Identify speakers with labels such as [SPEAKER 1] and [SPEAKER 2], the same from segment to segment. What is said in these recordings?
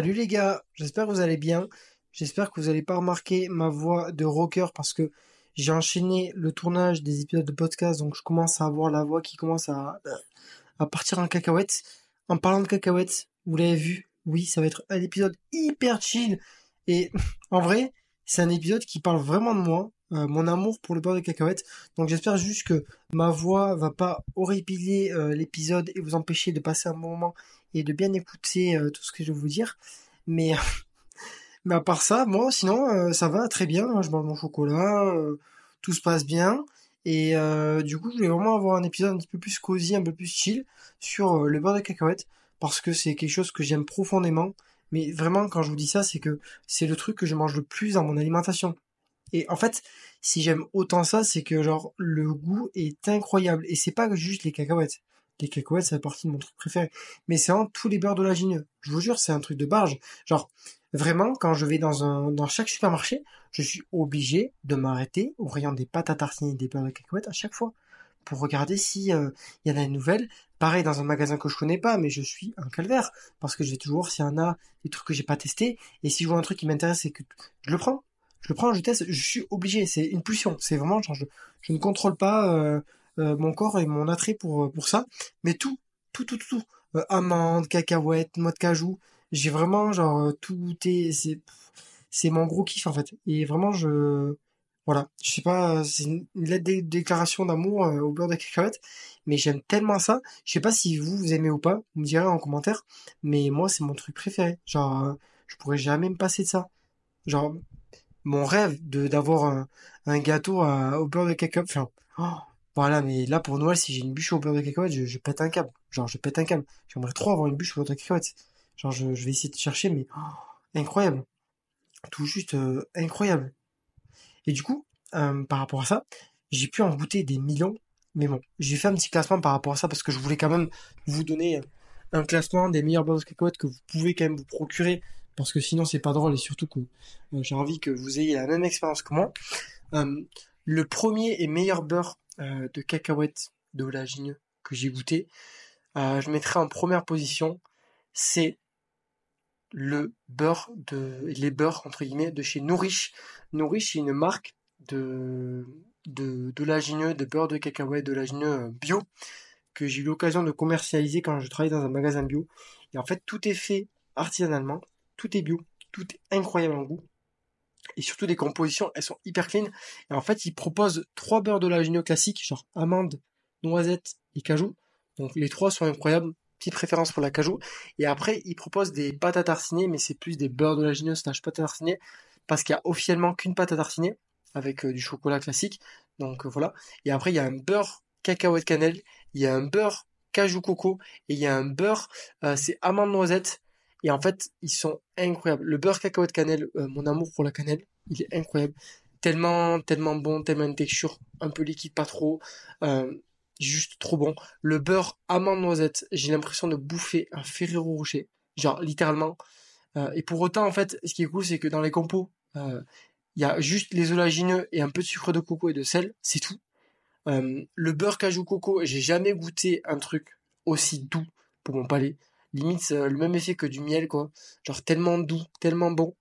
[SPEAKER 1] Salut les gars, j'espère que vous allez bien. J'espère que vous n'allez pas remarquer ma voix de rocker parce que j'ai enchaîné le tournage des épisodes de podcast, donc je commence à avoir la voix qui commence à, à partir en cacahuète. En parlant de cacahuètes, vous l'avez vu, oui, ça va être un épisode hyper chill. Et en vrai, c'est un épisode qui parle vraiment de moi, euh, mon amour pour le beurre de cacahuètes. Donc j'espère juste que ma voix va pas horripiler euh, l'épisode et vous empêcher de passer un moment et de bien écouter euh, tout ce que je vais vous dire. Mais, mais à part ça, moi, sinon, ça va très bien. Hein. Je mange mon chocolat, tout se passe bien. Et du coup, je voulais vraiment avoir un épisode un petit peu plus cosy, un peu plus chill sur le beurre de cacahuètes parce que c'est quelque chose que j'aime profondément. Mais vraiment, quand je vous dis ça, c'est que c'est le truc que je mange le plus dans mon alimentation. Et en fait, si j'aime autant ça, c'est que genre le goût est incroyable. Et c'est pas juste les cacahuètes. Les cacahuètes, c'est partie de mon truc préféré. Mais c'est en tous les beurres de lagineux. Je vous jure, c'est un truc de barge. Genre, vraiment, quand je vais dans un, dans chaque supermarché, je suis obligé de m'arrêter au rayon des pâtes à tartiner et des beurres de cacahuètes à chaque fois. Pour regarder si euh, il y en a une nouvelle. Pareil dans un magasin que je connais pas, mais je suis un calvaire. Parce que je vais toujours s'il y en a des trucs que j'ai pas testé. Et si je vois un truc qui m'intéresse et que je le prends je le prends, je teste, je suis obligé, c'est une pulsion, c'est vraiment genre je, ne contrôle pas euh, euh, mon corps et mon attrait pour euh, pour ça, mais tout, tout, tout, tout, tout. amandes, cacahuètes, noix de cajou, j'ai vraiment genre tout est c'est c'est mon gros kiff en fait et vraiment je voilà, je sais pas, c'est une lettre de déclaration d'amour au beurre de cacahuètes, mais j'aime tellement ça. Je sais pas si vous vous aimez ou pas, vous me direz en commentaire, mais moi c'est mon truc préféré. Genre, je pourrais jamais me passer de ça. Genre, mon rêve de d'avoir un, gâteau au beurre de cacahuète. Oh, voilà, mais là pour Noël, si j'ai une bûche au beurre de cacahuète, je, pète un câble. Genre, je pète un câble. J'aimerais trop avoir une bûche au beurre de cacahuète. Genre, je, je vais essayer de chercher, mais oh, incroyable. Tout juste euh, incroyable. Et du coup, euh, par rapport à ça, j'ai pu en goûter des millions. Mais bon, j'ai fait un petit classement par rapport à ça parce que je voulais quand même vous donner un classement des meilleurs beurres de cacahuète que vous pouvez quand même vous procurer parce que sinon c'est pas drôle et surtout que euh, j'ai envie que vous ayez la même expérience que moi. Euh, le premier et meilleur beurre euh, de cacahuètes de olagineux que j'ai goûté, je mettrai en première position, c'est le beurre de les beurres entre guillemets de chez Nourish. Nourish c'est une marque de de d'olagineux, de beurre de cacahuètes d'olagineux bio que j'ai eu l'occasion de commercialiser quand je travaillais dans un magasin bio. Et en fait, tout est fait artisanalement tout est bio, tout est incroyable en goût. Et surtout les compositions, elles sont hyper clean. Et en fait, ils proposent trois beurres de d'oléagineux classiques, genre amande, noisette et cajou. Donc les trois sont incroyables. Petite préférence pour la cajou. Et après, ils proposent des pâtes à tartiner, mais c'est plus des beurres de d'oléagineux slash pâtes à tartiner, parce qu'il y a officiellement qu'une pâte à tartiner, avec euh, du chocolat classique. Donc euh, voilà. Et après, il y a un beurre cacahuète cannelle, il y a un beurre cajou coco, et il y a un beurre, euh, c'est amande noisette, et en fait, ils sont incroyables. Le beurre cacahuète cannelle, euh, mon amour pour la cannelle, il est incroyable. Tellement, tellement bon, tellement une texture un peu liquide, pas trop. Euh, juste trop bon. Le beurre amande noisette, j'ai l'impression de bouffer un Ferrero Rocher. Genre, littéralement. Euh, et pour autant, en fait, ce qui est cool, c'est que dans les compos, il y a juste les olagineux et un peu de sucre de coco et de sel, c'est tout. le beurre cajou coco, j'ai jamais goûté un truc aussi doux pour mon palais limite le même effet que du miel quoi. Genre tellement doux tellement bon.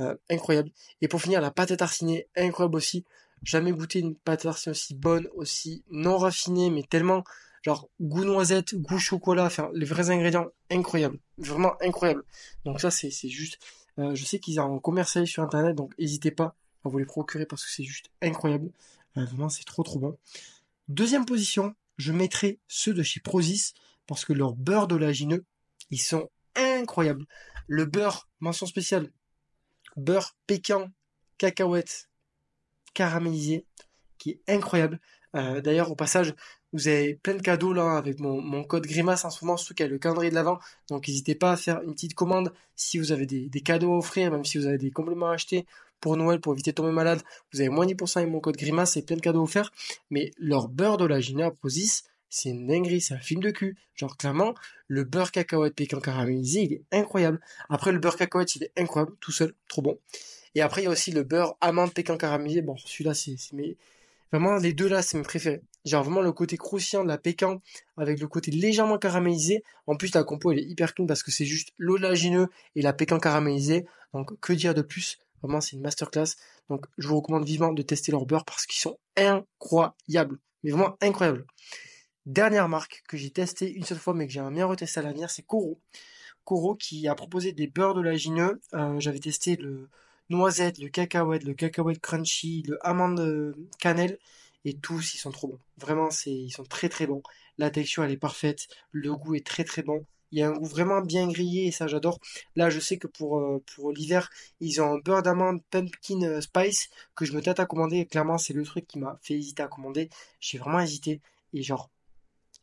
[SPEAKER 1] Euh, incroyable. Et pour finir la pâte à tartiner incroyable aussi. Jamais goûté une pâte à aussi bonne aussi non raffinée mais tellement genre goût noisette goût chocolat enfin les vrais ingrédients incroyables vraiment incroyable. Donc ça c'est c'est juste euh, je sais qu'ils en commercialisent sur internet donc n'hésitez pas à vous les procurer parce que c'est juste incroyable. Euh, vraiment c'est trop trop bon. Deuxième position je mettrai ceux de chez Prozis parce que leur beurre d'oléagineux ils sont incroyables. Le beurre, mention spéciale, beurre pécan, cacahuète, caramélisé, qui est incroyable. Euh, d'ailleurs, au passage, vous avez plein de cadeaux là avec mon, code Grimace en ce moment, surtout qu'il y le calendrier de l'avant. Donc n'hésitez pas à faire une petite commande si vous avez des, cadeaux à offrir, même si vous avez des compléments à acheter pour Noël pour éviter de tomber malade. Vous avez moins 10% avec mon code Grimace et plein de cadeaux offerts. Mais leur beurre de la Gina Prosis, c'est une dinguerie, c'est un film de cul. Genre, clairement, le beurre cacahuète pécan caramélisé, il est incroyable. Après, le beurre cacahuète, il est incroyable, tout seul, trop bon. Et après, il y a aussi le beurre amande pécan caramélisé. Bon, celui-là, c'est, mais vraiment, les deux là, c'est mes préférés. Genre vraiment le côté croustillant de la pécan avec le côté légèrement caramélisé. En plus, la compo, elle est hyper clean parce que c'est juste l'oléagineux et la pécan caramélisée. Donc, que dire de plus? Vraiment, c'est une masterclass. Donc, je vous recommande vivement de tester leur beurre parce qu'ils sont incroyables. Mais vraiment incroyables. Dernière marque que j'ai testé une seule fois mais que j'aimerais bien retester à l'avenir, c'est Coro. Coro qui a proposé des beurres d'oléagineux. Euh, J'avais testé le noisette, le cacahuète, le cacahuète crunchy, le amande euh, cannelle et tous ils sont trop bons. Vraiment, ils sont très très bons. La texture elle est parfaite, le goût est très très bon. Il y a un goût vraiment bien grillé et ça j'adore. Là, je sais que pour euh, pour l'hiver, ils ont un beurre d'amande pumpkin euh, spice que je me tâte à commander clairement, c'est le truc qui m'a fait hésiter à commander. J'ai vraiment hésité et genre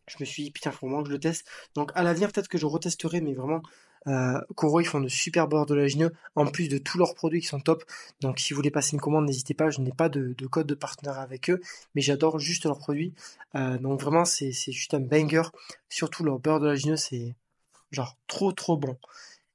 [SPEAKER 1] je me suis dit putain, faut vraiment que je le teste. Donc à l'avenir, peut-être que je retesterai mais vraiment euh, Coro, ils font de super beurre d'oléagineux, en plus de tous leurs produits qui sont top. Donc si vous voulez passer une commande, n'hésitez pas, je n'ai pas de, code de partenaire avec eux, mais j'adore juste leurs produits. Euh, donc vraiment, c'est juste un banger. Surtout leur beurre d'oléagineux, c'est genre trop trop bon.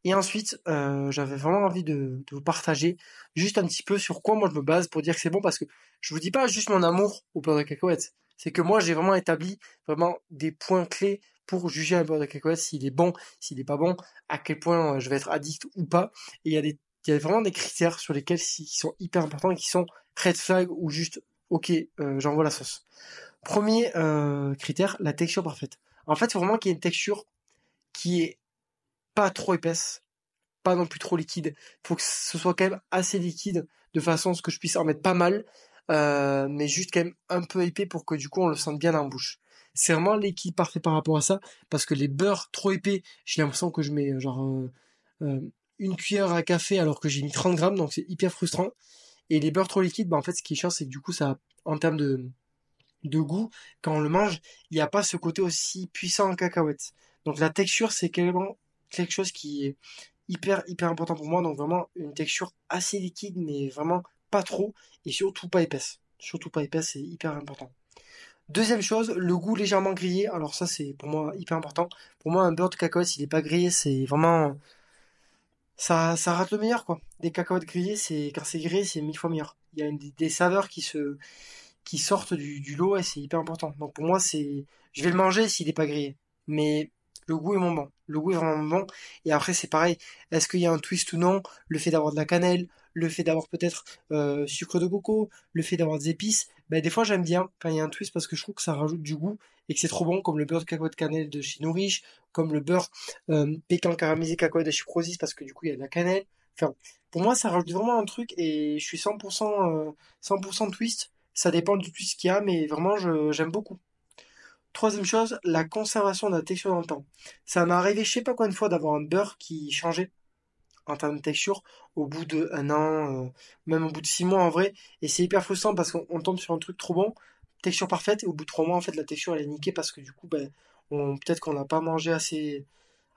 [SPEAKER 1] Et ensuite, euh, j'avais vraiment envie de, de, vous partager juste un petit peu sur quoi moi je me base pour dire que c'est bon, parce que je vous dis pas juste mon amour au beurre de cacahuètes. C'est que moi j'ai vraiment établi vraiment des points clés pour juger un beurre de s'il est bon, s'il n'est pas bon, à quel point euh, je vais être addict ou pas. Et il y a des, il vraiment des critères sur lesquels qui sont hyper importants et qui sont red flag ou juste ok, euh, j'envoie la sauce. Premier euh, critère, la texture parfaite. En fait, il faut vraiment qu'il y ait une texture qui est pas trop épaisse, pas non plus trop liquide. Il faut que ce soit quand même assez liquide de façon à ce que je puisse en mettre pas mal, euh, mais juste quand même un peu épais pour que du coup on le sente bien la bouche. C'est vraiment l'équipe parfait par rapport à ça, parce que les beurres trop épais, j'ai l'impression que je mets euh, genre euh, une cuillère à café alors que j'ai mis 30 grammes, donc c'est hyper frustrant. Et les beurres trop liquides, bah en fait ce qui est chiant, c'est que du coup ça, en termes de, de goût, quand on le mange, il n'y a pas ce côté aussi puissant en cacahuète. Donc la texture, c'est quelque chose qui est hyper hyper important pour moi, donc vraiment une texture assez liquide, mais vraiment pas trop, et surtout pas épaisse. Surtout pas épaisse, c'est hyper important. Deuxième chose, le goût légèrement grillé. Alors ça, c'est pour moi hyper important. Pour moi, un beurre de cacahuète, s'il n'est pas grillé, c'est vraiment... Ça, ça rate le meilleur, quoi. Des cacahuètes grillées, c'est quand c'est grillé, c'est mille fois meilleur. Il y a des saveurs qui se qui sortent du, du lot et c'est hyper important. Donc pour moi, c'est... Je vais le manger s'il n'est pas grillé. Mais le goût est mon bon. Le goût est vraiment bon. Et après, c'est pareil. Est-ce qu'il y a un twist ou non? Le fait d'avoir de la cannelle, le fait d'avoir peut-être euh, sucre de coco, le fait d'avoir des épices, ben, des fois j'aime bien quand il y a un twist parce que je trouve que ça rajoute du goût et que c'est trop bon, comme le beurre de cacahuète cannelle de chez Nourish, comme le beurre euh, pécan caramélisé cacahuète de chez Prozis parce que du coup il y a de la cannelle. Pour moi ça rajoute vraiment un truc et je suis 100%, 100% euh, twist. Ça dépend du twist qu'il y a, mais vraiment j'aime beaucoup. Troisième chose, la conservation de la texture dans le temps. Ça m'est arrivé je sais pas combien de fois d'avoir un beurre qui changeait en termes de texture au bout d'un an, euh, même au bout de six mois en vrai. Et c'est hyper frustrant parce qu'on tombe sur un truc trop bon, texture parfaite, et au bout de trois mois, en fait, la texture elle est niquée parce que du coup, ben, peut-être qu'on n'a pas mangé assez,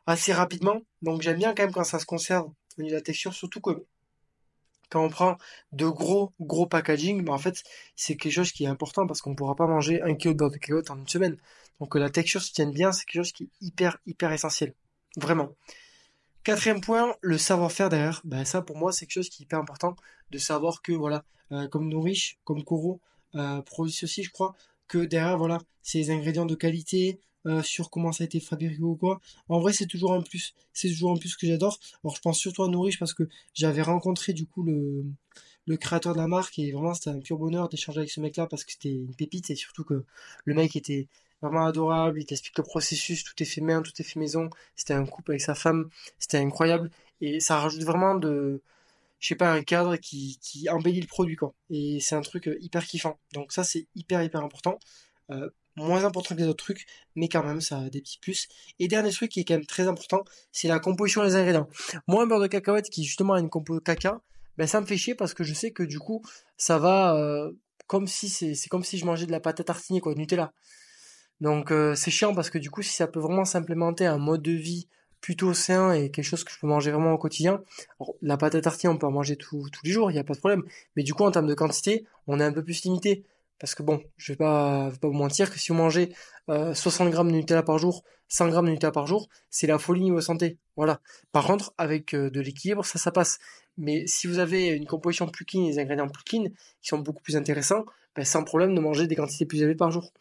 [SPEAKER 1] assez rapidement. Donc j'aime bien quand même quand ça se conserve au niveau la texture, surtout que quand on prend de gros gros packaging, ben en fait c'est quelque chose qui est important parce qu'on ne pourra pas manger un kilo de beurre de cacahuète en une semaine. Donc que la texture se tienne bien, c'est quelque chose qui est hyper hyper essentiel. Vraiment. Quatrième point, le savoir-faire derrière. Ben, ça, pour moi, c'est quelque chose qui est hyper important de savoir que, voilà, euh, comme Nourish, comme Koro, euh, produisent aussi, je crois, que derrière, voilà, c'est des ingrédients de qualité, euh, sur comment ça a été fabriqué ou quoi. En vrai, c'est toujours un plus. C'est toujours un plus que j'adore. Alors, je pense surtout à Nourish parce que j'avais rencontré, du coup, le, le créateur de la marque et vraiment, c'était un pur bonheur d'échanger avec ce mec-là parce que c'était une pépite et surtout que le mec était vraiment adorable, il t'explique le processus, tout est fait main, tout est fait maison, c'était un couple avec sa femme, c'était incroyable, et ça rajoute vraiment de, je sais pas, un cadre qui, embellit le produit, quoi. Et c'est un truc euh, hyper kiffant. Donc ça, c'est hyper, hyper important. Euh, moins important que les autres trucs, mais quand même, ça a des petits plus. Et dernier truc qui est quand même très important, c'est la composition des ingrédients. Moi, un beurre de cacahuète qui justement a une compo caca, ben ça me fait chier parce que je sais que du coup, ça va euh, comme si c'est, comme si je mangeais de la pâte à tartiner, quoi, Nutella. Donc euh, c'est chiant parce que du coup, si ça peut vraiment s'implémenter un mode de vie plutôt sain et quelque chose que je peux manger vraiment au quotidien, la pâte à tartiner, on peut en manger tous les jours, il n'y a pas de problème. Mais du coup, en termes de quantité, on est un peu plus limité. Parce que bon, je vais pas, pas vous mentir que si vous mangez euh, 60 grammes de Nutella par jour, 100 grammes de Nutella par jour, c'est la folie niveau santé. Voilà. Par contre, avec euh, de l'équilibre, ça, ça passe. Mais si vous avez une composition plus clean, des ingrédients plus clean, qui sont beaucoup plus intéressants, ben, sans problème de manger des quantités plus élevées par jour.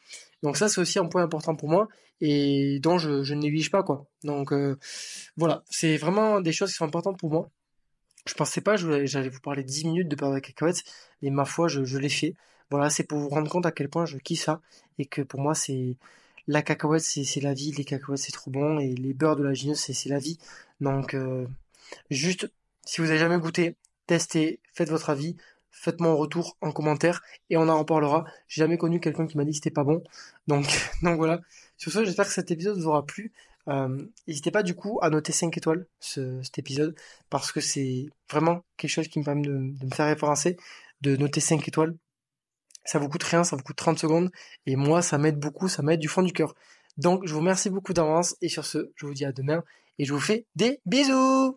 [SPEAKER 1] Donc ça, c'est aussi un point important pour moi et dont je, ne néglige pas, quoi. Donc euh, voilà, c'est vraiment des choses qui sont importantes pour moi. Je pensais pas, j'allais vous parler 10 minutes de de cacahuètes, mais ma foi, je, je l'ai fait. Voilà, c'est pour vous rendre compte à quel point je kiffe ça et que pour moi, c'est la cacahuète, c'est la vie, les cacahuètes, c'est trop bon et les beurres de la gineuse, c'est la vie. Donc, euh, juste, si vous avez jamais goûté, testez, faites votre avis, faites-moi un retour en commentaire et on en reparlera. J'ai jamais connu quelqu'un qui m'a dit que c'était pas bon. Donc, donc voilà. Sur ce, j'espère que cet épisode vous aura plu. Euh, n'hésitez pas du coup à noter 5 étoiles ce, cet épisode parce que c'est vraiment quelque chose qui me permet de, de me faire référencer, de noter 5 étoiles. Ça vous coûte rien, ça vous coûte 30 secondes et moi ça m'aide beaucoup, ça m'aide du fond du cœur. Donc je vous remercie beaucoup d'avance et sur ce, je vous dis à demain et je vous fais des bisous